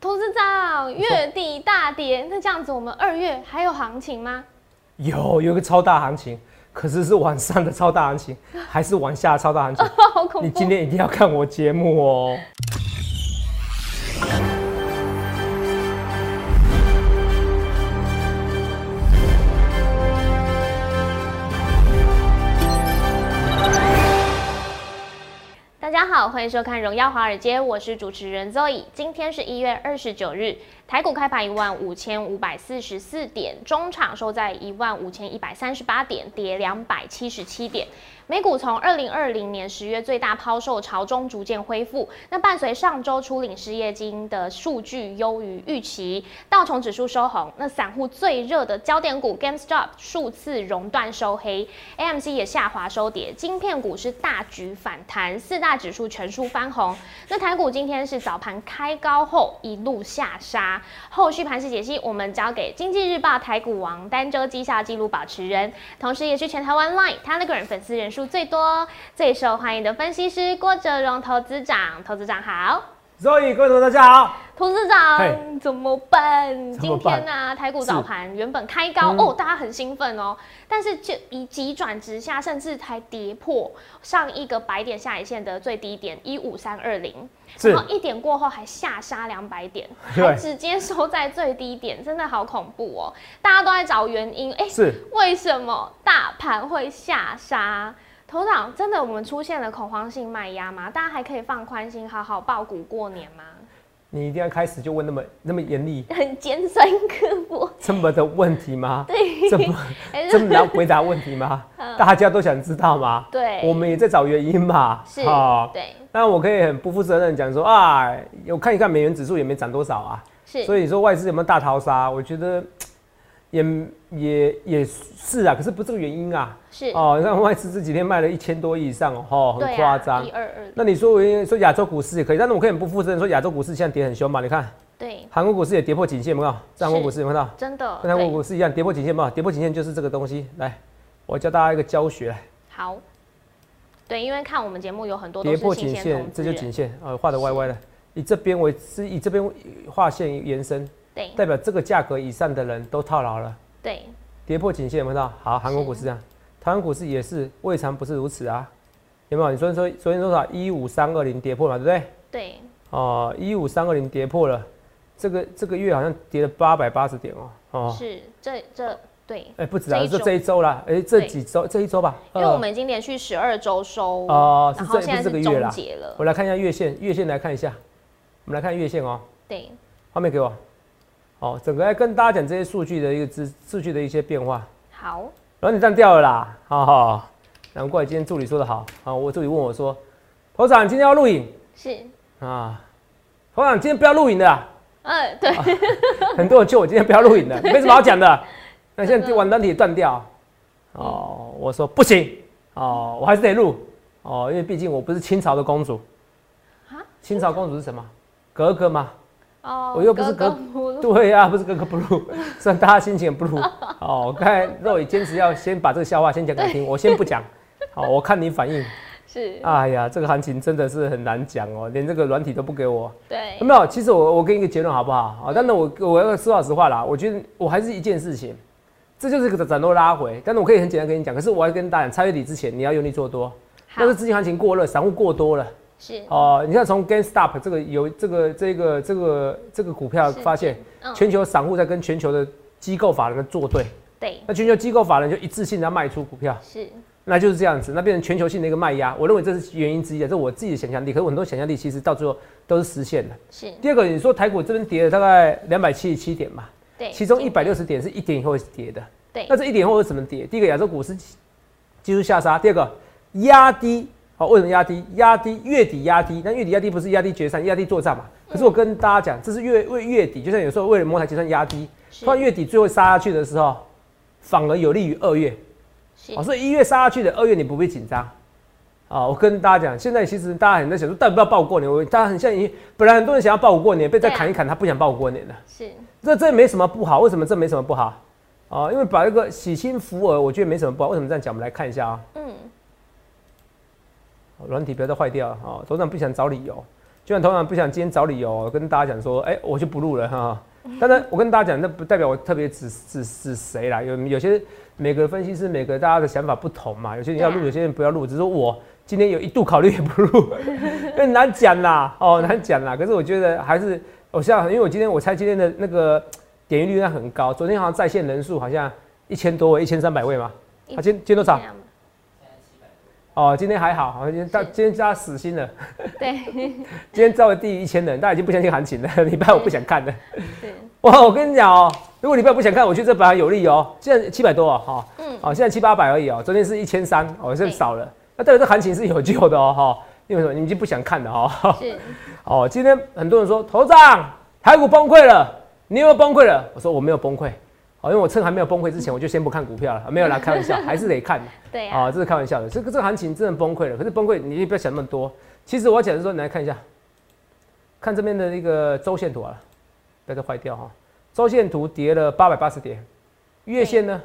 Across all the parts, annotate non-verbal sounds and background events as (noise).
投资长，月底大跌，那这样子我们二月还有行情吗？有，有一个超大行情，可是是晚上的超大行情，还是晚下的超大行情？(laughs) 好恐怖！你今天一定要看我节目哦。欢迎收看《荣耀华尔街》，我是主持人 Zoe。今天是一月二十九日，台股开盘一万五千五百四十四点，中场收在一万五千一百三十八点，跌两百七十七点。美股从二零二零年十月最大抛售潮中逐渐恢复，那伴随上周初领失业金的数据优于预期，道琼指数收红，那散户最热的焦点股 GameStop 数次熔断收黑，AMC 也下滑收跌，晶片股是大举反弹，四大指数全数翻红。那台股今天是早盘开高后一路下杀，后续盘势解析我们交给经济日报台股王单周绩效记录保持人，同时也是全台湾 Line Telegram 粉丝人数。最多、最受欢迎的分析师郭哲荣投资长，投资长好，Zoe 各位同学大家好，董事长怎么办？今天呢，台股早盘原本开高哦，大家很兴奋哦，但是就以急转直下，甚至还跌破上一个百点下影线的最低点一五三二零，然后一点过后还下杀两百点，(laughs) 还直接收在最低点，真的好恐怖哦！大家都在找原因，哎，是。为什么大盘会下杀？头长，真的我们出现了恐慌性卖压吗？大家还可以放宽心，好好报股过年吗？你一定要开始就问那么那么严厉、(laughs) 很尖酸刻薄这么的问题吗？对，这么 (laughs) 这么难回答问题吗？(laughs) 大家都想知道吗？对，我们也在找原因嘛。是啊，对。但我可以很不负责任讲说啊，我看一看美元指数也没涨多少啊。是。所以说外资有没有大逃杀？我觉得。也也也是啊，可是不是这个原因啊。是哦，你看外资这几天卖了一千多亿以上哦，很夸张。一二二。那你说我说亚洲股市也可以，但是我可以很不负责任说亚洲股市现在跌很凶嘛？你看。对。韩国股市也跌破颈线，有没有？韩国股市有没有看到？真的。跟韩国股市一样跌破颈线嘛？跌破颈线就是这个东西。来，我教大家一个教学。好。对，因为看我们节目有很多跌破颈线，这就颈线啊，画的歪歪的。以这边为是以这边画线延伸，对，代表这个价格以上的人都套牢了。对。跌破颈线有没有到？好，韩国股市这样，台湾股市也是未尝不是如此啊，有没有？你昨天说昨天多少？一五三二零跌破了，对不对？对。哦，一五三二零跌破了，这个这个月好像跌了八百八十点哦。哦。是，这这对。哎，不止啊，就这一周啦。哎，这几周这一周吧。因为我们已经连续十二周收。哦，是这是这个月啦。我来看一下月线，月线来看一下，我们来看月线哦。对。画面给我。哦，整个来跟大家讲这些数据的一个资数据的一些变化。好，然后你站掉了啦，好好，难怪今天助理说的好。好，我助理问我说：“头长，今天要录影？”是啊，头长今天不要录影的。嗯，对。很多人叫我今天不要录影的，没什么好讲的。(laughs) 那现在完单体断掉。哦，我说不行。哦，我还是得录。哦，因为毕竟我不是清朝的公主。啊？清朝公主是什么？格格吗？哦，我又不是格，(laughs) 对呀，不是格格不入，(laughs) 虽然大家心情不入。(laughs) 哦，刚才肉也坚持要先把这个笑话先讲给你听，我先不讲。好，我看你反应。是。哎呀，这个行情真的是很难讲哦，连这个软体都不给我。对。有没有？其实我我给你一个结论好不好？啊，但是我我要说老实话啦，我觉得我还是一件事情，这就是个展多拉回，但是我可以很简单跟你讲，可是我要跟大家讲，差月底之前你要用力做多，那是资金行情过热，散户过多了。是。哦，你看从 GameStop 这个有这个这个这个这个股票发现，全球散户在跟全球的机构法人作对，对，那全球机构法人就一致性的卖出股票，是，那就是这样子，那变成全球性的一个卖压，我认为这是原因之一，这是我自己的想象力，可是很多想象力其实到最后都是实现的。是，第二个你说台股这边跌了大概两百七十七点嘛，对，其中一百六十点是一点以后跌的，对，那这一点后是怎么跌？第一个亚洲股市技术下杀，第二个压低。好，为什么压低？压低月底压低，那月底压低不是压低决算，压低作战嘛？可是我跟大家讲，这是月为月底，就像有时候为了摩台结算压低，突然月底最后杀下去的时候，反而有利于二月。哦，所以一月杀下去的，二月你不必紧张。啊，我跟大家讲，现在其实大家很在想说，到底要不要报过年？我大家很像你，本来很多人想要报过年，被再砍一砍，他不想报过年了。是，这这没什么不好，为什么这没什么不好？啊，因为把一个喜新福尔，我觉得没什么不好。为什么这样讲？我们来看一下啊。嗯。软体不要再坏掉啊！董事长不想找理由，就像同样不想今天找理由跟大家讲说，哎、我就不录了哈。当然，我跟大家讲，那不代表我特别指指指谁啦。有有些每个分析师每个大家的想法不同嘛，有些人要录，有些人不要录。只是我今天有一度考虑也不录，(laughs) 因为难讲啦，哦难讲啦。可是我觉得还是我像，因为我今天我猜今天的那个点击率应该很高，昨天好像在线人数好像一千多位，一千三百位嘛。他啊，今今天多少哦，今天还好，好像今天到是今天加死心了。对，(laughs) 今天稍微低于一千人，大家已经不相信行情了。礼拜五不想看了。是，哇，我跟你讲哦，如果礼拜不想看，我觉得这盘有利哦。现在七百多哦，哈、嗯，哦，现在七八百而已哦。昨天是一千三，哦，现在少了。那代表这行情是有救的哦，哈、因为什么？你们已经不想看了哦。是，(laughs) 哦，今天很多人说头长台股崩溃了，你有没有崩溃了？我说我没有崩溃。哦，因为我趁还没有崩溃之前，我就先不看股票了，没有啦，(laughs) 开玩笑，还是得看。对呀、啊，这是开玩笑的。这个这个行情真的崩溃了。可是崩溃，你也不要想那么多。其实我要讲的是说，你来看一下，看这边的一个周线图啊，不要再坏掉哈。周线图跌了八百八十点，月线呢，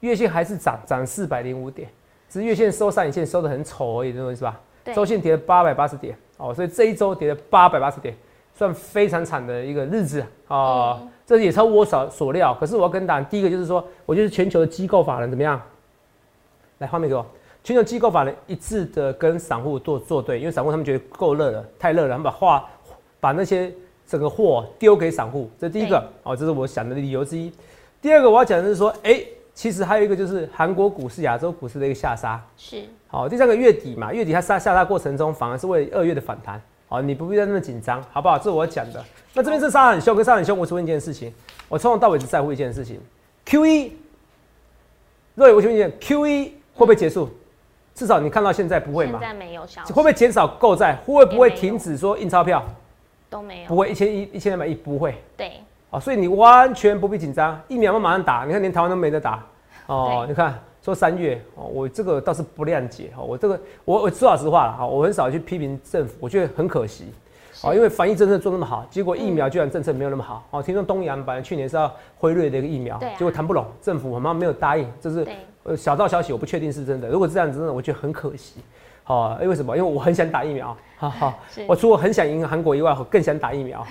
月线还是涨涨四百零五点，只是月线收上影线收的很丑而已，认为是吧？对，周线跌了八百八十点哦，所以这一周跌了八百八十点，算非常惨的一个日子啊、嗯这也超乎我所所料。可是我要跟大家，第一个就是说，我觉得全球的机构法人怎么样？来，画面给我。全球机构法人一致的跟散户做做对，因为散户他们觉得够热了，太热了，他们把话把那些整个货丢给散户，这第一个哦，这是我想的理由之一。第二个我要讲的是说，哎、其实还有一个就是韩国股市、亚洲股市的一个下杀。是，好，第三个月底嘛，月底它下下杀过程中，反而是为二月的反弹。好，你不必再那么紧张，好不好？这是我讲的。那这边是杀很凶，跟杀很凶，我只问一件事情，我从头到尾只在乎一件事情：Q 一，若有我请问一件，Q 一会不会结束？至少你看到现在不会嘛现？在没有消息，会不会减少购债？会不会停止说印钞票？都没有，不会，一千一、一千两百亿不会。对，哦，所以你完全不必紧张，疫苗嘛马上打，你看连台湾都没得打，哦，你看说三月，哦，我这个倒是不谅解，哈，我这个我我说老实话了，哈，我很少去批评政府，我觉得很可惜，是。哦，因为防疫政策做那么好，结果疫苗居然政策没有那么好，哦，听说东阳本来去年是要辉瑞的一个疫苗，结果谈不拢，政府好像没有答应，这是，呃小道消息，我不确定是真的，如果是这样子，真的我觉得很可惜。好、因为什么？因为我很想打疫苗，哈哈，我除了很想赢韩国以外，我更想打疫苗，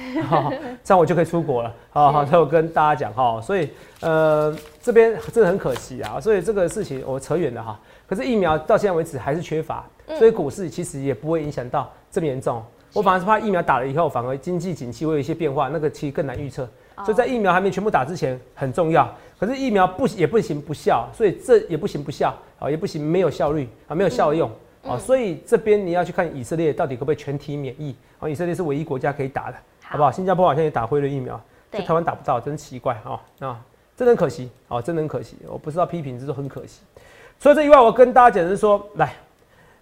这样我就可以出国了，好好，是。所以我跟大家讲。哈，所以呃这边真的很可惜啊，所以这个事情我扯远了哈，可是疫苗到现在为止还是缺乏，嗯。所以股市其实也不会影响到这么严重，我反而是怕疫苗打了以后，反而经济景气会有一些变化，那个其实更难预测，哦。所以在疫苗还没全部打之前很重要。可是疫苗不也不行不效，所以这也不行不效啊，也不行没有效率啊，没有效用啊，所以这边你要去看以色列到底可不可以全体免疫啊？以色列是唯一国家可以打的，好不好？新加坡好像也打辉瑞疫苗，就对台湾打不到，真奇怪啊！啊，真的很可惜啊，真的很可惜，我不知道批评，这是很可惜。除了这以外，我跟大家讲的是说，来，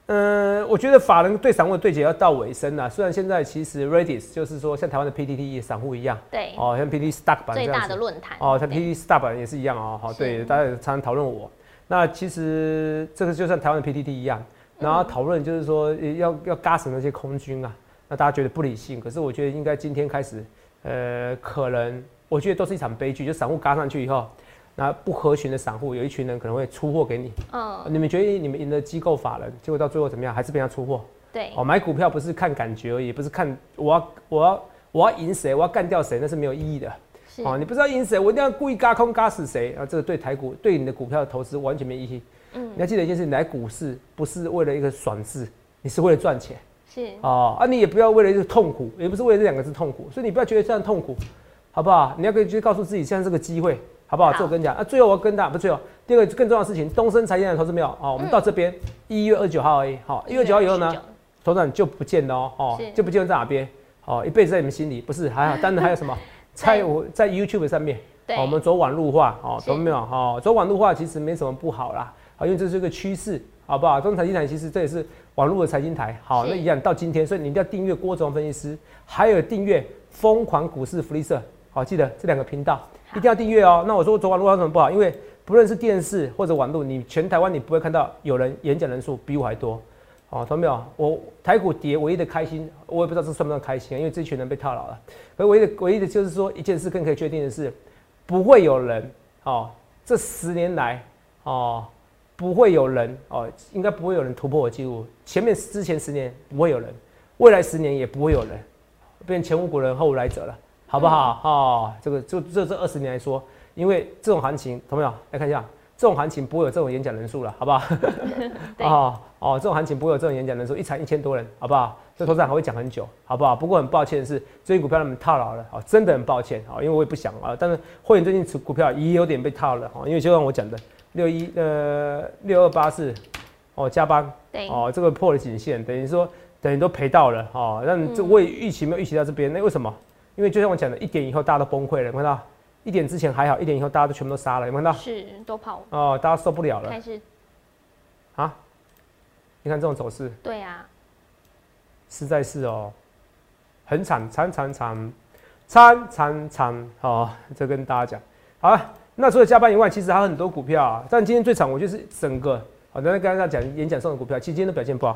嗯，我觉得法人对散户的对决要到尾声了。虽然现在其实 Redis 就是说像台湾的 PTT 散户一样，对，哦，像 PTT Stock 版最大的论坛，哦，像 PTT Stock 版也是一样哦。好，是对，大家也常常讨论我。那其实这个就像台湾的 PTT 一样，然后讨论就是说呃要要嘎死那些空军啊，那大家觉得不理性，可是我觉得应该今天开始，呃，可能我觉得都是一场悲剧，就散户嘎上去以后，那不合群的散户有一群人可能会出货给你，嗯，你们觉得你们赢了机构法人，结果到最后怎么样？还是被他出货。对，哦，买股票不是看感觉而已，不是看我要我要我要赢谁，我要干掉谁，那是没有意义的。是，哦，你不知道赢谁，我一定要故意嘎空嘎死谁啊！这个对台股对你的股票的投资完全没意义。嗯你要记得一件事，你来股市不是为了一个爽字，你是为了赚钱是，哦啊！你也不要为了一个痛苦，也不是为了这两个字痛苦，所以你不要觉得这样痛苦，好不好？你要可以去告诉自己，现在是个机会，好不好？好这我跟你讲啊，最后我要跟大家不是最后，第二个更重要的事情，东升财经的投资没有哦，我们到这边一月二十九号而已，好，一月九号以后呢？29？头长就不见了哦，哦，就不见在哪边？哦，一辈子在你们心里，不是还好？当然还有什么？(laughs) 在我在 YouTube 上面，我们走网路化，哦，是懂没有？哦，走网路化其实没什么不好啦，好，因为这是一个趋势，好不好？中财经台其实这也是网络的财经台，好，那一样到今天，所以你一定要订阅郭总分析师，还有订阅疯狂股市福利社，好，记得这两个频道一定要订阅哦。那我说走网路化有什么不好？因为不论是电视或者网络，你全台湾你不会看到有人演讲人数比我还多。哦，懂没有？我台股跌唯一的开心，我也不知道这算不算开心啊，因为这群人被套牢了。可唯一的唯一的就是说一件事更可以确定的是，不会有人哦，这十年来哦，不会有人哦，应该不会有人突破我记录。前面之前十年不会有人，未来十年也不会有人变前无古人后无来者了，好不好？哦，这个就这这二十年来说，因为这种行情，同没有来看一下，这种行情不会有这种演讲人数了，好不好？(laughs) 哦哦，这种行情不会有这种演讲人数，一场一千多人，好不好？这头上还会讲很久，好不好？不过很抱歉的是，最近股票他们套牢了，哦，真的很抱歉，哦，因为我也不想啊，但是会员最近持股票也有点被套了，哦，因为就像我讲的，六一呃六二八四，哦加班，对，哦这个破了颈线，等于说等于都赔到了，哦，那这我也预期没有预期到这边，那为什么？因为就像我讲的，一点以后大家都崩溃了，有看到？一点之前还好，一点以后大家都全部都杀了，有看到？是都跑哦，大家受不了了，开始啊？你看这种走势，对啊，实在是哦，很惨惨惨惨惨惨惨哦，这跟大家讲好了。那除了加班以外，其实还有很多股票啊。但今天最惨，我就是整个好，刚才刚刚讲演讲上的股票，其实今天都表现不好。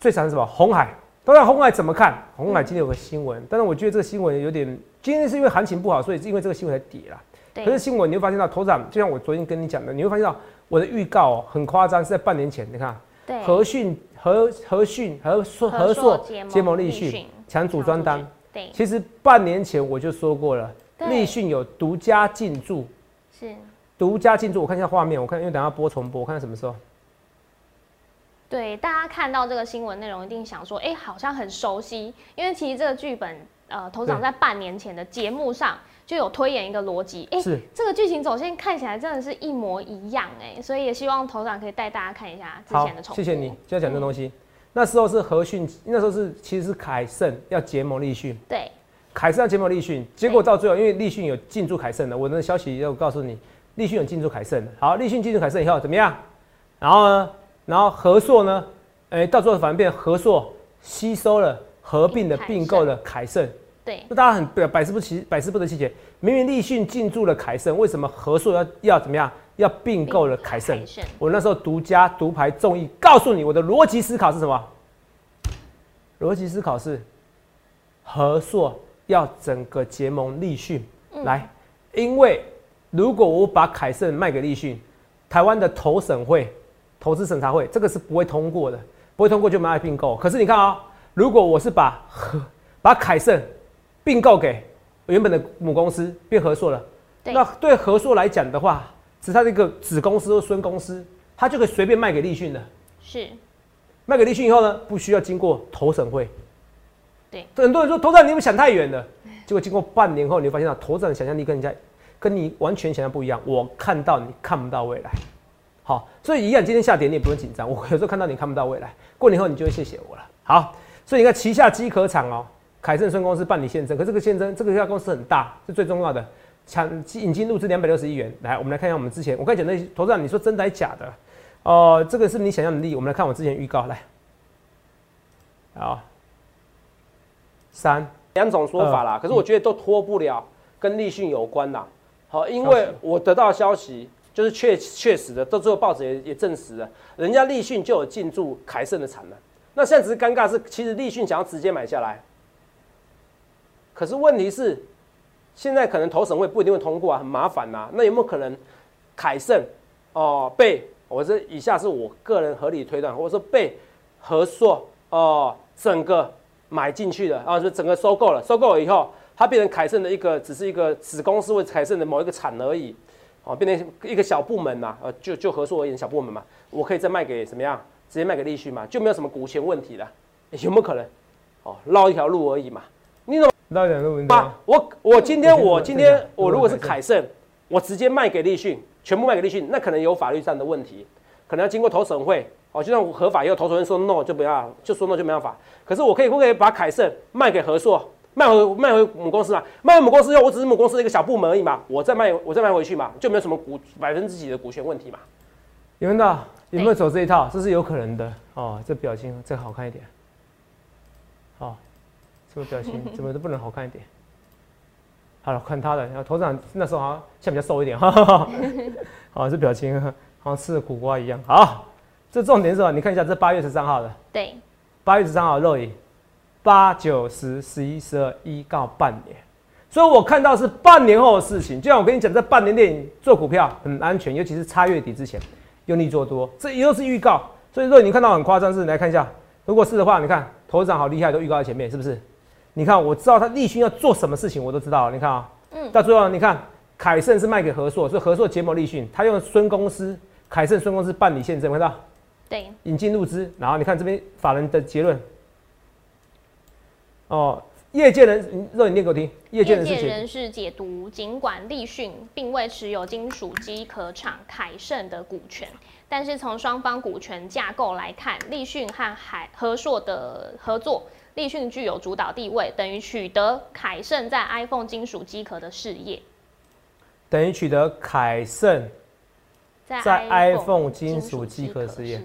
最惨是什么？红海。当然，红海怎么看？红海今天有个新闻，但是我觉得这个新闻有点，今天是因为行情不好，所以是因为这个新闻才跌了。可是新闻你会发现到，头涨，就像我昨天跟你讲的，你会发现到我的预告很夸张，是在半年前，你看，和讯和和讯和硕和硕结盟立讯抢组装单。对，其实半年前我就说过了，立讯有独家进驻，是独家进驻。我看一下画面，我看因为等下播重播，我看什么时候。对，大家看到这个新闻内容，一定想说，哎，好像很熟悉，因为其实这个剧本，呃，头长在半年前的节目上就有推演一个逻辑，哎，是这个剧情走线看起来真的是一模一样，哎，所以也希望头长可以带大家看一下之前的重。谢谢你，就要讲这东西。那时候是和讯，那时候是其实是凯盛要结盟立讯，对，凯盛要结盟立讯，结果到最后，因为立讯有进驻凯盛的，我的消息要告诉你，立讯有进驻凯盛的。好，立讯进驻凯盛以后怎么样？然后呢？然后和硕呢？哎，到最后反而变和硕吸收了合并的并购的凯盛。对，那大家很百百思不其百思不得其解。明明立讯进驻了凯盛，为什么和硕要要怎么样？要并购了凯盛？我那时候独家独排众议，告诉你我的逻辑思考是什么？逻辑思考是和硕要整个结盟立讯来，因为如果我把凯盛卖给立讯，台湾的投审会。投资审查会这个是不会通过的，不会通过就没法并购。可是你看啊，如果我是把和把凯盛并购给原本的母公司变合硕了，那对合硕来讲的话，只是它的一个子公司或孙公司，它就可以随便卖给立讯了。是，卖给立讯以后呢，不需要经过投审会。很多人说投资人你们想太远了，结果经过半年后，你发现到投涨的想象力跟人家跟你完全想象不一样。我看到你看不到未来。好，所以一样，今天下跌你也不用紧张。我有时候看到你看不到未来，过年后你就会谢谢我了。好，所以你看旗下机壳厂哦，凯盛顺公司办理现增，可这个现增这个家公司很大，是最重要的，抢引进入资两百六十亿元。来，我们来看一下我们之前我刚讲那些投资人，你说真的还是假的？哦，这个是你想象的利？我们来看我之前预告来，好，三两种说法啦，可是我觉得都脱不了跟立讯有关啦。好，因为我得到消息。就是确确实的，到最后报纸也也证实了，人家立讯就有进驻凯盛的产能。那现在只是尴尬是，其实立讯想要直接买下来，可是问题是，现在可能投审会不一定会通过啊，很麻烦呐。那有没有可能凯盛哦被，我这以下是我个人合理推断，或者说被合硕哦整个买进去的啊，就整个收购了，收购了以后，它变成凯盛的一个，只是一个子公司或凯盛的某一个产而已。哦，变成一个小部门嘛，呃，就就合作而言小部门嘛，我可以再卖给什么样？直接卖给立讯嘛，就没有什么股权问题了，有没有可能？哦，绕一条路而已嘛。你怎么绕一条路？啊，我我今天我今天我如果是凯盛，我直接卖给立讯，全部卖给立讯，那可能有法律上的问题，可能要经过投审会。哦，就算合法也有，投审会说 no 就不要，就说 no 就没办法。可是我可以不可以把凯盛卖给合硕？卖回卖回母公司嘛，卖回母公司后，我只是母公司的一个小部门而已嘛，我再卖我再卖回去嘛，就没有什么股百分之几的股权问题嘛。有没有？有没有走这一套？这是有可能的哦。这表情再好看一点。哦，这个表情 (laughs) 怎么都不能好看一点。好了，看他的，然后头长那时候好像像比较瘦一点，哈哈哈。好，这表情好像吃了苦瓜一样。好，这重点是吧？你看一下这八月十三号的。对。八月十三号肉眼。八九十十一十二一到半年，所以我看到是半年后的事情。就像我跟你讲，这半年内做股票很安全，尤其是差月底之前用力做多，这又是预告。所以说你看到很夸张，是来看一下如果是的话，你看投资长好厉害，都预告在前面，是不是？你看，我知道他立讯要做什么事情，我都知道。你看啊，嗯，到最后你看，凯盛是卖给和硕，所以和硕结盟立讯，他用孙公司、凯盛孙公司办理现证，看到？对，引进入资，然后你看这边法人的结论，哦。业界人，让你念给我听。业界人士解读，尽管立讯并未持有金属机壳厂凯盛的股权，但是从双方股权架构来看，立讯和海和硕的合作，立讯具有主导地位，等于取得凯盛在 iPhone 金属机壳的事业。等于取得凯盛在 iPhone 金属机壳事业。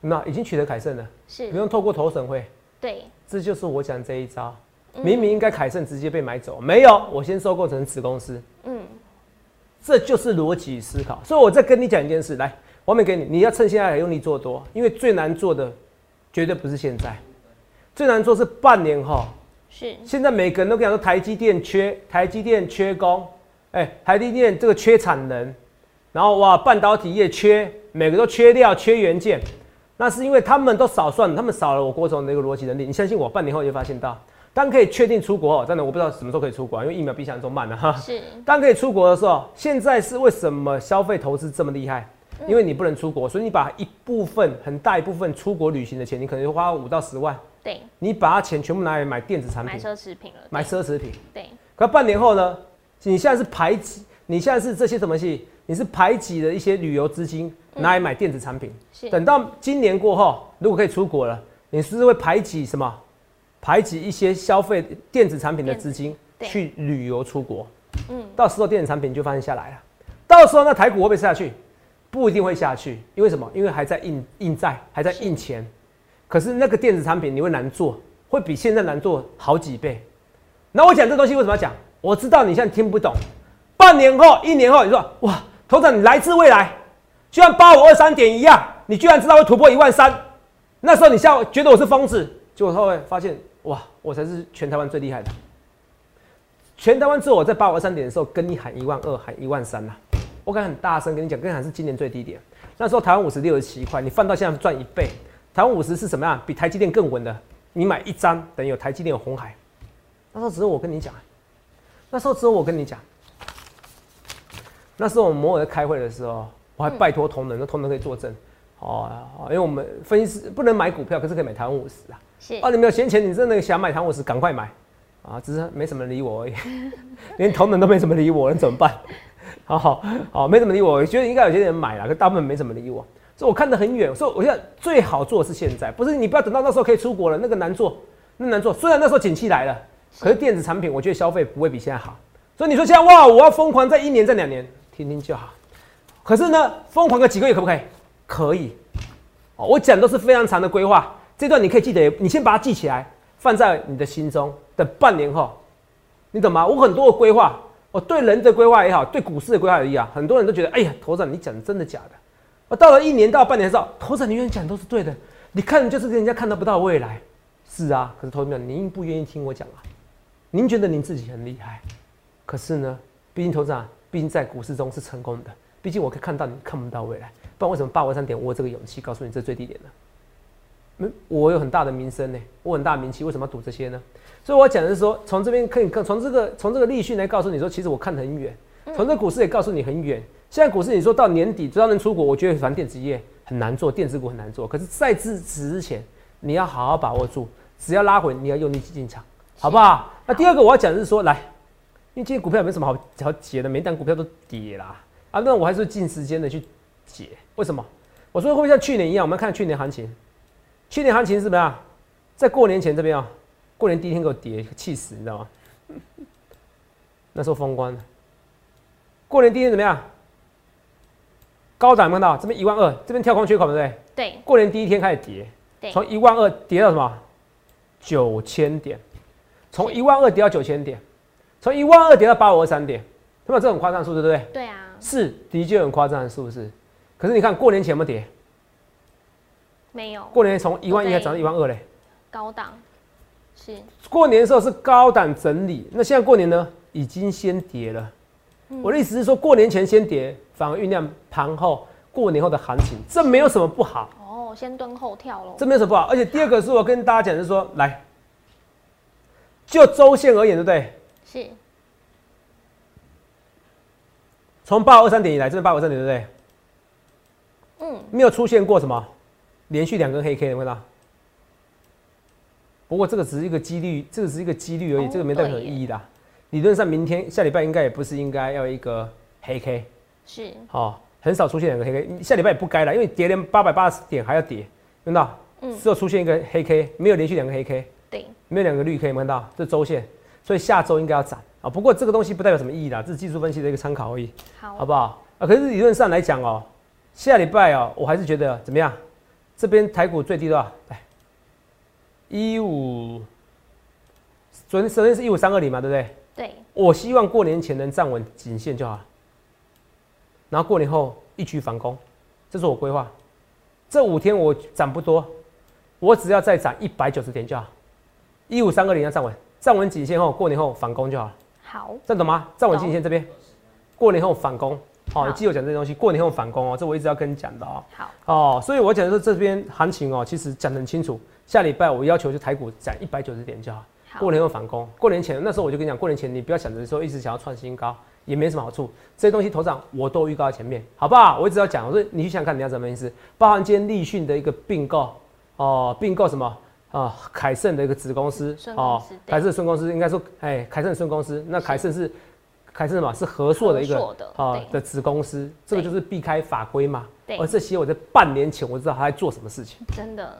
那已经取得凯盛了，是不用透过投审会。对，这就是我讲这一招。明明应该凯盛直接被买走，没有，我先收购成子公司。嗯，这就是逻辑思考。所以我再跟你讲一件事，来，我没给你，你要趁现在用力做多，因为最难做的绝对不是现在，最难做是半年后。是。现在每个人都跟你说台积电缺，台积电缺工，哎，台积电这个缺产能，然后哇，半导体业缺，每个都缺料、缺元件，那是因为他们都少算，他们少了我郭总的一个逻辑能力。你相信我，半年后就发现到。当可以确定出国哦，真的我不知道什么时候可以出国，因为疫苗比想象中慢了哈。是。当可以出国的时候，现在是为什么消费投资这么厉害？因为你不能出国，所以你把一部分很大一部分出国旅行的钱，你可能花五到十万。对。你把它钱全部拿来买电子产品，买奢侈品了。买奢侈品。对。可半年后呢？你现在是排挤，你现在是这些什么戏？你是排挤了一些旅游资金拿来买电子产品。是。等到今年过后，如果可以出国了，你是不是会排挤什么？排挤一些消费电子产品的资金去旅游出国，嗯，到时候电子产品就发现下来了。到时候那台股会不会下去？不一定会下去，因为什么？因为还在印印债，还在印钱。可是那个电子产品你会难做，会比现在难做好几倍。那我讲这东西为什么要讲？我知道你现在听不懂。半年后、一年后，你说哇，头长你来自未来，就像八五二三点一样，你居然知道会突破一万三，那时候你像觉得我是疯子，结果后来发现。哇，我才是全台湾最厉害的。全台湾只有我在八五二三点的时候跟你喊一万二，喊一万三呐。我敢很大声跟你讲，跟你喊是今年最低点。那时候台湾五十六十七块，你放到现在赚一倍。台湾五十是什么样？比台积电更稳的。你买一张等于有台积电有红海。那时候只有我跟你讲，那时候只有我跟你讲。那时候我们摩尔在开会的时候，我还拜托同仁，那同仁可以作证。哦，因为我们分析师不能买股票，可是可以买台湾五十啊。哦，你没有闲钱，你真的想买台湾五十，赶快买啊！只是没什么人理我而已，(laughs) 连同仁都没什么理我，那怎么办？(laughs) 好好好，没怎么理我。我觉得应该有些人买了，可大部分没怎么理我。所以我看得很远，所以我现在最好做的是现在，不是你不要等到那时候可以出国了，那个难做，那难做。虽然那时候景气来了，可是电子产品我觉得消费不会比现在好。所以你说现在哇，我要疯狂在一年、在两年，听听就好。可是呢，疯狂个几个月可不可以？可以。哦，我讲都是非常长的规划。这段你可以记得，你先把它记起来，放在你的心中。等半年后，你懂吗？我很多的规划，我对人的规划也好，对股市的规划也好，很多人都觉得，哎呀，头长你讲的真的假的？我到了一年到半年的时候，头长你愿意讲都是对的。你看就是人家看到不到未来，是啊。可是头长您不愿意听我讲啊？您觉得您自己很厉害，可是呢，毕竟头长毕竟在股市中是成功的，毕竟我可以看到你看不到未来，不然为什么八万三点我有这个勇气告诉你这最低点呢？没我有很大的名声呢，我很大名气，为什么要赌这些呢？所以我讲的是说，从这边可以看，从这个从这个例讯来告诉你说，其实我看得很远。从这股市也告诉你很远。现在股市你说到年底只要能出国，我觉得反正电子业很难做，电子股很难做。可是在之之前，你要好好把握住，只要拉回，你要用力进场，好不好？那第二个我要讲的是说，来，因为今天股票没什么好好解的，每单股票都跌啦啊，那我还是尽时间的去解。为什么？我说会不会像去年一样？我们看去年行情。去年行情是怎么样？在过年前这边啊，过年第一天给我跌，气死，你知道吗？那时候封关过年第一天怎么样？高档看到这边一万二，这边跳空缺口，对不对？对。过年第一天开始跌，从一万二跌到什么？九千点，从一万二跌到九千点，从一万二跌到八五二三点，他们这很夸张数，对不对？对啊。是，的确很夸张，是不是？可是你看过年前有没有跌？没有，过年从一万一还涨到一万二嘞，高档是过年的时候是高档整理，那现在过年呢已经先跌了。我的意思是说过年前先跌，反而酝酿盘后过年后的行情，这没有什么不好。哦，哦，先蹲后跳喽。这没有什么不好。而且第二个是我跟大家讲，就是说，来，就周线而言，对不对？是，从八二三点以来，这是八二三点，对不对？嗯，没有出现过什么连续两根黑 K，看到？不过这个只是一个几率，这个只是一个几率而已，哦这个没任何意义的啊。理论上，明天下礼拜应该也不是应该要一个黑 K，是，哦，很少出现两个黑 K，下礼拜也不该了，因为跌连八百八十点还要跌，看到？嗯只有出现一个黑 K，没有连续两个黑 K，对，没有两个绿 K，看到？这周线，所以下周应该要涨啊。不过这个东西不代表什么意义啦，这是技术分析的一个参考而已。好好，不好？啊，可是理论上来讲哦，下礼拜哦，我还是觉得怎么样？这边台股最低多少？来，一五，昨天昨天是一五三二零嘛，对不对？对，我希望过年前能站稳颈线就好，然后过年后一举反攻，这是我规划。这五天我涨不多，我只要再涨一百九十点就好，一五三二零要站稳，站稳颈线后，过年后反攻就好了。好，这样懂吗？站稳颈线这边，过年后反攻。好、你记得我讲这些东西，过年后反攻哦，这我一直要跟你讲的哦。好，哦，所以我讲说这边行情哦，其实讲得很清楚。下礼拜我要求就台股涨一百九十点就好，好过年后反攻。过年前那时候我就跟你讲，过年前你不要想着说一直想要创新高，也没什么好处。这些东西头上我都预告在前面，好不好？我一直要讲，我说你去想想看你要怎么意思，包含今天立讯的一个并购哦，并购什么？啊，凯盛的一个子公司顺公司对。凯盛孙公司应该说，哎，凯盛孙公司，那凯盛是凯盛什么？是合硕的一个的啊的子公司，这个就是避开法规嘛。对。而这些我在半年前我知道他在做什么事情，真的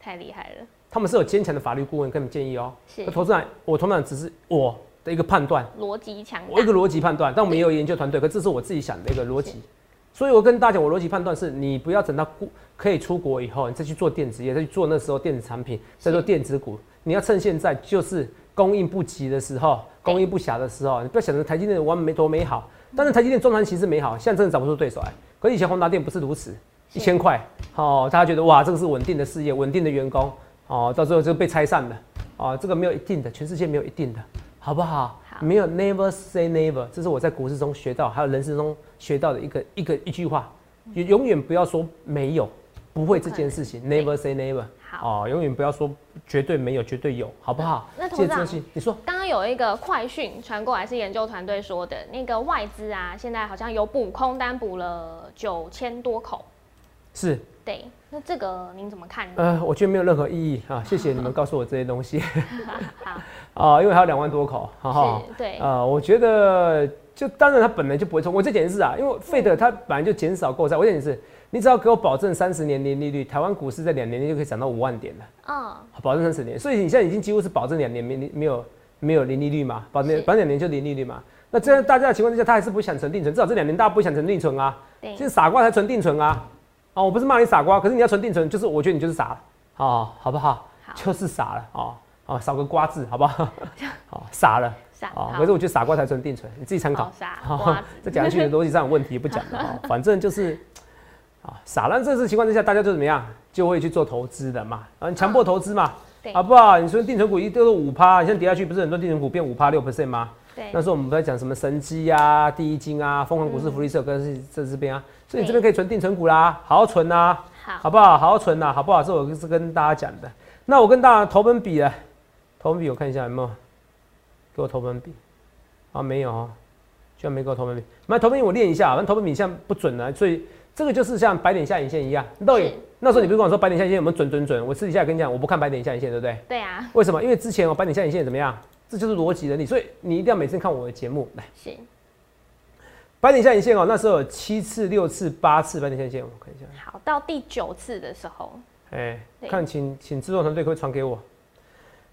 太厉害了，他们是有坚强的法律顾问跟你们建议哦。是。那投资人，我投资人只是我的一个判断，逻辑强我一个，逻辑判断，但我们也有研究团队，可这是我自己想的一个逻辑。所以我跟大家讲，我逻辑判断是你不要等到顾可以出国以后，你再去做电子业，再去做那时候电子产品，再做电子股，你要趁现在就是供应不及的时候，供应不暇的时候，你不要想着台积电完美多美好，但是台积电中长期是美好，现在真的找不出对手来。可是以前宏达电不是如此，一千块，哦，大家觉得哇，这个是稳定的事业，稳定的员工，哦，到最后就被拆散了，哦，这个没有一定的，全世界没有一定的，好不好？好。没有 never say never，这是我在股市中学到，还有人生中学到的一个一个一句话，永永远不要说没有，不会这件事情，never say never，好。哦，永远不要说绝对没有，绝对有，好不好？那董事长记得这东西，你说刚刚有一个快讯传过来，是研究团队说的，那个外资啊，现在好像有补空单补了九千多口。是，对，那这个您怎么看呢？呃，我觉得没有任何意义啊，谢谢你们告诉我这些东西 (laughs) 好，(laughs) 啊，因为还有两万多口，好不好？是，对，呃，我觉得就当然它本来就不会冲。我这解释啊，因为费德它本来就减少购债。我这解释，你只要给我保证三十年年利率，台湾股市在两年内就可以涨到五万点了，嗯，保证三十年。所以你现在已经几乎是保证两年没没有没有零利率嘛，保证保证两年就零利率嘛。那这样大家的情况之下，他还是不想存定存，至少这两年大家不会想存定存啊，对就是傻瓜才存定存啊。哦，我不是骂你傻瓜，可是你要存定存，就是我觉得你就是傻了，哦，好不好？好就是傻了，哦哦，少个瓜字，好不好？好，(laughs) 傻了。傻，哦，可是我觉得傻瓜才存定存，你自己参考好。傻瓜子，这讲下去的逻辑上有问题，不讲了哈。(laughs) 反正就是啊，傻了。这次情况之下，大家就怎么样，就会去做投资的嘛，啊，你强迫投资嘛，对好不好？你说定存股一都是五趴，你现在跌下去，不是很多定存股变五趴六 percent 吗？对那，时候我们不在讲什么神机啊、第一金啊、疯狂股市福利社跟是这这边啊，所以你这边可以存定存股啦，好好存啊，好，好不好？好好存呐，好不好？这我是跟大家讲的。那我跟大家投本比了？投本比我看一下有没有给我投本比啊？没有哦，居然没给我投本比。那投本比我练一下，反正投本比现在不准了，所以这个就是像白点下影线一样。到底是那时候你不是跟我说白点下影线有没有准准准？我私底下跟你讲，我不看白点下影线，对不对？对啊，为什么？因为之前我白点下影线怎么样？这就是逻辑的你，所以你一定要每次看我的节目来。行，白点下影线哦，那时候有七次、六次、八次白点下影线，我看一下。好，到第九次的时候，哎、对看请请制作团队可不可以传给我？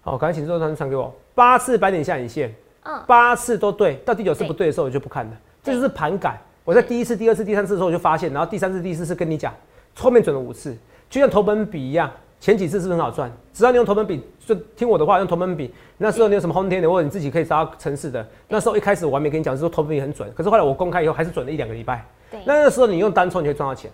好，赶紧请制作团队传给我。八次白点下影线，嗯，八次都对，到第九次不对的时候我就不看了，这就是盘感。我在第一次、第二次、第三次的时候我就发现，然后第三次、第四次跟你讲，后面准了五次，就像投本比一样，前几次是不是很好赚？只要你用投本比，就听我的话，用投本比。那时候你有什么 home 天的，或者你自己可以找到城市的，那时候一开始我还没跟你讲，是说投本比很准，可是后来我公开以后还是准了一两个礼拜。对，那那时候你用单冲，你会赚到钱。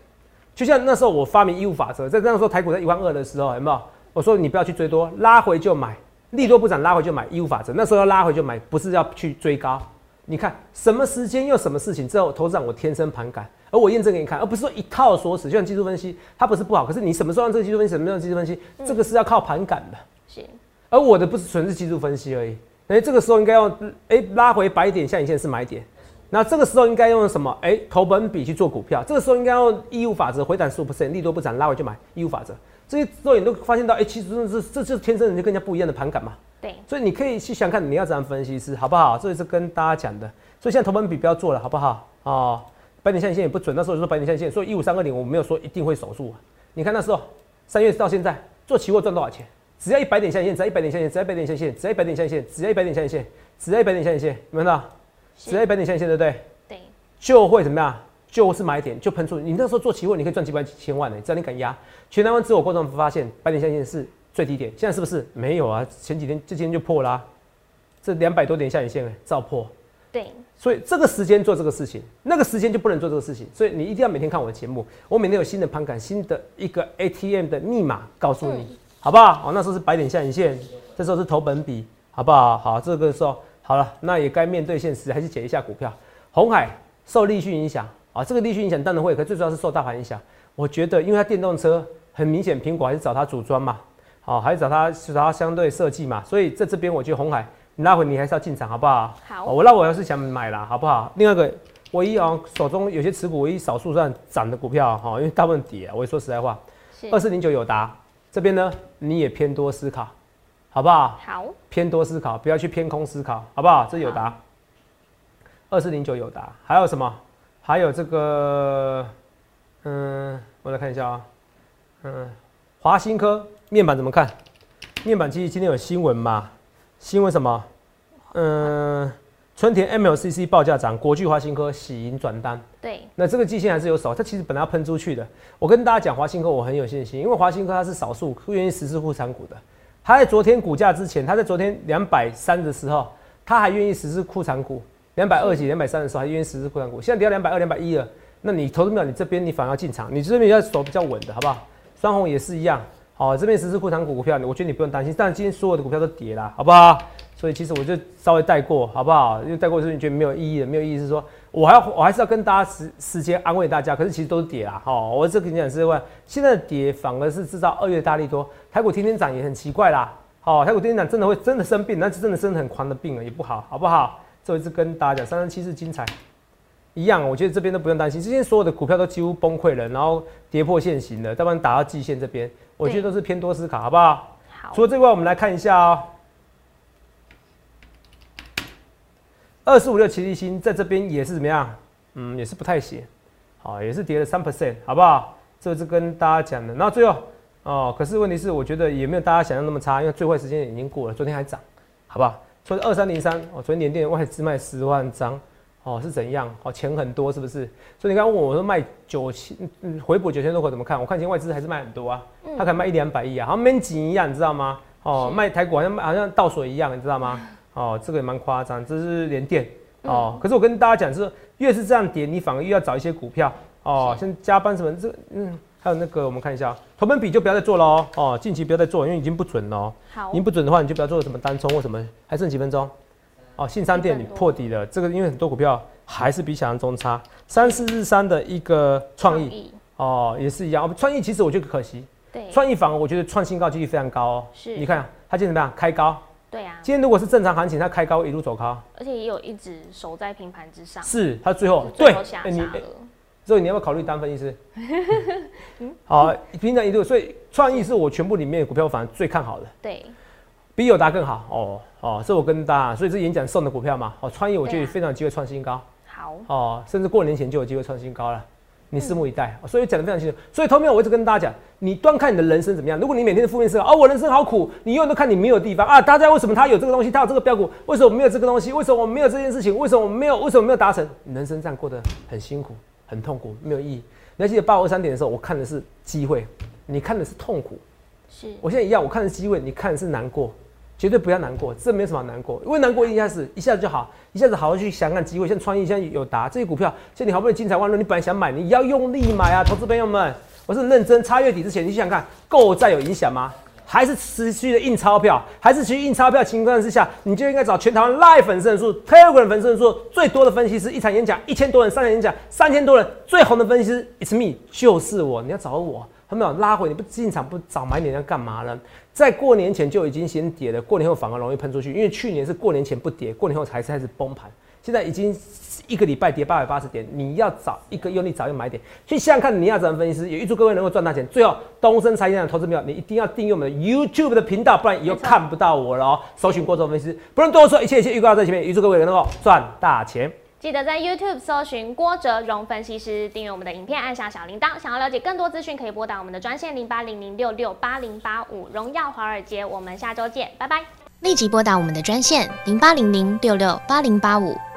就像那时候我发明义务法则，在那时候台股在一万二的时候，有没有？我说你不要去追多，拉回就买，利多不涨拉回就买，义务法则。那时候要拉回就买，不是要去追高。你看什么时间又什么事情，之后投资长我天生盘感，而我验证给你看，而不是说一套锁死，就像技术分析，它不是不好，可是你什么时候让这个技术分析，什么时候让技术分析，这个是要靠盘感的。行，而我的不是纯是技术分析而已。哎、这个时候应该用哎、拉回白点下影线是买点，那这个时候应该用什么？哎、投本比去做股票，这个时候应该用义务法则回档十五 percent，利多不涨，拉回就买义务法则。这些肉眼都发现到，哎、其实真的是这就是天生人就跟人家不一样的盘感嘛。对，所以你可以去想看你要怎样分析师，好不好？这也是跟大家讲的。所以现在投本比不要做了，好不好？哦，白点下影线也不准，那时候就说白点下影线，所以一五三二零我没有说一定会守住、啊。你看那时候三月到现在做期货赚多少钱？只要一百点下影线，只要一百点下影线，只要一百点下影线，只要一百点下影线，只要一百点下影线，只要一百点下影线，有没有看到？只要一百点下影线，对不对？对，就会怎么样？就是买点就喷出。你那时候做期货，你可以赚几百几千万呢、只要你敢压。全台湾自我过程发现，白点下影线是最低点，现在是不是没有啊？前几天这今天就破啦、这两百多点下影线、欸，照破。对，所以这个时间做这个事情，那个时间就不能做这个事情。所以你一定要每天看我的节目，我每天有新的盘感、新的一个 ATM 的密码告诉你，好不好？哦，那时候是白点下影线，这时候是投本比，好不好？好，这个时候好了，那也该面对现实，还是解一下股票。红海受利讯影响啊，这个地区影响当然会，可最主要是受大盘影响。我觉得，因为它电动车很明显，苹果还是找它组装嘛，好、还是找它找它相对设计嘛，所以在这边我觉得红海你拉回你还是要进场，好不好？好哦我那我要是想买啦，好不好？另外一个，唯一啊、手中有些持股唯一少数算涨的股票哈、因为大部分跌啊。我也说实在话，是二四零九友达这边呢，你也偏多思考，好不好？好，偏多思考，不要去偏空思考，好不好？这友达，二四零九友达，还有什么？还有这个，嗯，我来看一下啊，嗯，华新科面板怎么看？面板其实今天有新闻嘛？新闻什么？嗯，春田 MLCC 报价涨，国巨华新科喜迎转单。对，那这个季线还是有少，它其实本来要喷出去的。我跟大家讲，华新科我很有信心，因为华新科它是少数愿意实施护产股的。它在昨天股价之前，它在昨天两百三的时候，它还愿意实施库藏股，两百二几、两百三的时候还因为实施库藏股，现在跌到两百二、两百一了，那你投资秒你这边你反而要进场，你这边要手比较稳的，好不好？双红也是一样，好、这边实施库藏股股票，我觉得你不用担心，但今天所有的股票都跌了，好不好？所以其实我就稍微带过，好不好？因为带过是你觉得没有意义的，没有意义是说我还要我还是要跟大家时时间安慰大家，可是其实都是跌啦，哈、我这跟你讲是问，现在的跌反而是制造二月大利多，台股天天涨也很奇怪啦，好、台股天天涨真的会真的生病，那是真的生得很狂的病了，也不好，好不好？这一次跟大家讲，三三七是精彩，一样，我觉得这边都不用担心，之前所有的股票都几乎崩溃了，然后跌破线型了，要不然打到季线这边，我觉得都是偏多思考，好不好？好除，了这个外，我们来看一下哦。二四五六奇力新在这边也是怎么样？嗯，也是不太行，好，也是跌了三 percent，好不好？这是跟大家讲的。然后最后哦，可是问题是，我觉得也没有大家想象那么差，因为最坏时间已经过了，昨天还涨，好不好？所以二三零三，哦，昨天联电外资卖十万张，哦，是怎样？哦，钱很多是不是？所以你刚刚问我说卖九千，嗯，回补九千多口怎么看？我看今天外资还是卖很多啊，他可能卖一两百亿啊，好像没紧一样，你知道吗？哦，是卖台股好像好像倒水一样，你知道吗？哦，这个也蛮夸张，这是联电哦。可是我跟大家讲是，越是这样跌，你反而越要找一些股票哦，像加班什么这嗯，还有那个我们看一下，投本比就不要再做了哦，哦，近期不要再做，因为已经不准了哦。好已经，不准的话，你就不要做什么单冲或什么，还剩几分钟？哦，信商店你破底了，这个因为很多股票还是比想象中差。三四日三的一个创意意，哦，也是一样。创意其实我觉得可惜，对，创意反而我觉得创新高几率非常高哦。是你看啊它今天怎么样？开高，对啊，今天如果是正常行情，它开高一路走高，而且也有一直守在平盘之上，是它最后最后下杀了，所以你要不要考虑单分析师？(laughs) 好，平常一度，所以创意是我全部里面股票反而最看好的。对，比友达更好哦哦，这我跟大家，所以这演讲送的股票嘛，哦，创意我觉得非常有机会创新高好，哦，甚至过年前就有机会创新高了，你拭目以待。哦所以讲的非常清楚。所以后面我一直跟大家讲，你端看你的人生怎么样。如果你每天的负面思考，哦，我人生好苦，你永远都看你没有地方啊，大家为什么他有这个东西，他有这个标股，为什么我没有这个东西？为什么我没有这件事情？为什么我没有？为什么没有达成？你人生这样过得很辛苦，很痛苦，没有意义。你要记得八五二三点的时候，我看的是机会，你看的是痛苦。是，我现在一样，我看的是机会，你看的是难过，绝对不要难过，这没什么难过，因为难过一下子一下子就好，一下子好好去想看机会，像创意，像有达这些股票，像你好不容易精彩万润，你本来想买，你要用力买啊，投资朋友们，我是认真，差月底之前，你想想看，购债有影响吗？还是持续的印钞票，还是持续印钞票情况之下，你就应该找全台湾 Live 粉丝人数、Telegram 粉丝人数最多的分析师，一场演讲一千多人，三场演讲三千多人，最红的分析师 It's me，就是我，你要找我。他没有拉回，你不进场不早买点要干嘛呢？在过年前就已经先跌了，过年后反而容易喷出去，因为去年是过年前不跌，过年后才开始崩盘。现在已经一个礼拜跌八百八十点，你要找一个用力找一个买点，去想想看你要怎么分析师，也预祝各位能够赚大钱。最后，东升财经的投资票，你一定要订阅我们的 YouTube 的频道，不然以后看不到我了哦。搜寻过州分析师，不用多说，一切一切预告在前面，预祝各位能够赚大钱。记得在 YouTube 搜寻郭哲荣分析师，订阅我们的影片，按下小铃铛。想要了解更多资讯，可以拨打我们的专线零八零零六六八零八五。荣耀华尔街，我们下周见，拜拜。立即拨打我们的专线零八零零六六八零八五。